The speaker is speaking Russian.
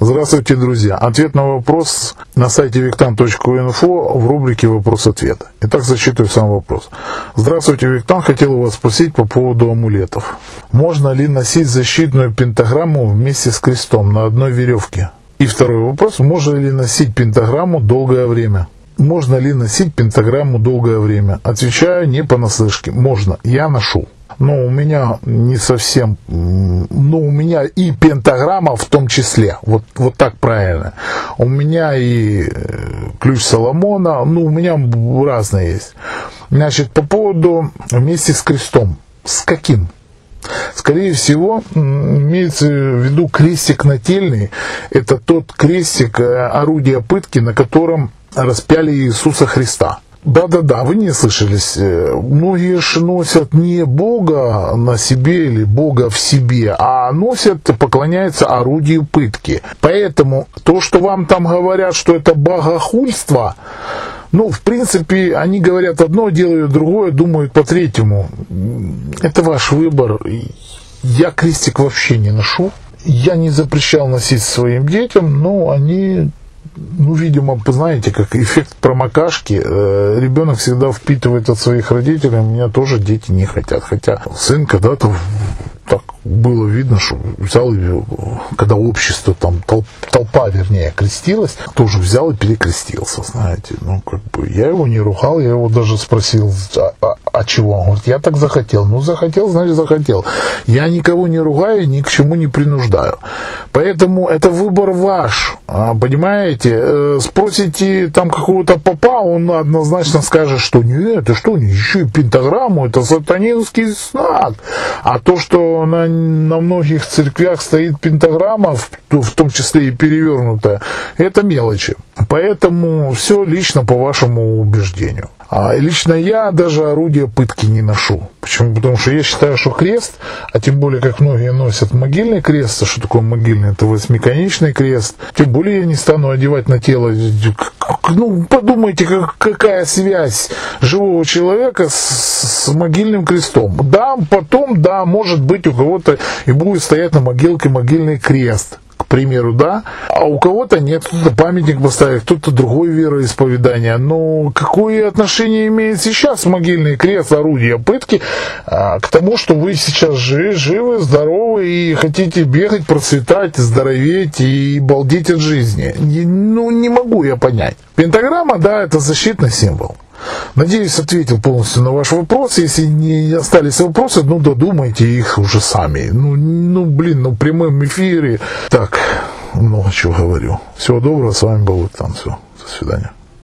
Здравствуйте, друзья. Ответ на вопрос на сайте виктан.инфо в рубрике «Вопрос-ответ». Итак, зачитываю сам вопрос. Здравствуйте, Виктан. Хотел у вас спросить по поводу амулетов. Можно ли носить защитную пентаграмму вместе с крестом на одной веревке? И второй вопрос. Можно ли носить пентаграмму долгое время? Можно ли носить пентаграмму долгое время? Отвечаю не понаслышке. Можно. Я ношу но у меня не совсем, ну, у меня и пентаграмма в том числе, вот, вот так правильно. У меня и э, ключ Соломона, ну, у меня разные есть. Значит, по поводу вместе с крестом. С каким? Скорее всего, имеется в виду крестик нательный. Это тот крестик, э, орудия пытки, на котором распяли Иисуса Христа. Да-да-да, вы не слышались. Э, многие же носят не Бога на себе или Бога в себе, а носят, поклоняются орудию пытки. Поэтому то, что вам там говорят, что это богохульство, ну, в принципе, они говорят одно, делают другое, думают по третьему. Это ваш выбор. Я крестик вообще не ношу. Я не запрещал носить своим детям, но они ну, видимо, знаете, как эффект промокашки. Э, ребенок всегда впитывает от своих родителей, меня тоже дети не хотят. Хотя сын когда-то так было видно, что взял ее, когда общество, там, толпа, вернее, крестилась, тоже взял и перекрестился, знаете. Ну, как бы, я его не ругал, я его даже спросил, а, а, а чего? Он говорит, я так захотел. Ну, захотел, значит, захотел. Я никого не ругаю, ни к чему не принуждаю. Поэтому это выбор ваш, а, понимаете? Э, спросите там какого-то папа, он однозначно скажет, что нет, это что, еще и пентаграмму, это сатанинский знак. А то, что на на многих церквях стоит пентаграмма, в, в том числе и перевернутая, это мелочи. Поэтому все лично по вашему убеждению. А лично я даже орудие пытки не ношу. Почему? Потому что я считаю, что крест, а тем более, как многие носят могильный крест, а что такое могильный? Это восьмиконечный крест. Тем более я не стану одевать на тело. Ну, подумайте, как, какая связь живого человека с, с могильным крестом. Да, потом, да, может быть, у кого-то и будет стоять на могилке могильный крест примеру, да, а у кого-то нет, кто-то памятник поставит, кто-то другое вероисповедание. Но какое отношение имеет сейчас могильный крест, орудие пытки а, к тому, что вы сейчас живы, живы, здоровы и хотите бегать, процветать, здороветь и балдеть от жизни? Ну, не могу я понять. Пентаграмма, да, это защитный символ. Надеюсь, ответил полностью на ваш вопрос. Если не остались вопросы, ну додумайте их уже сами. Ну, ну блин, ну в прямом эфире. Так, много чего говорю. Всего доброго, с вами был. Все, до свидания.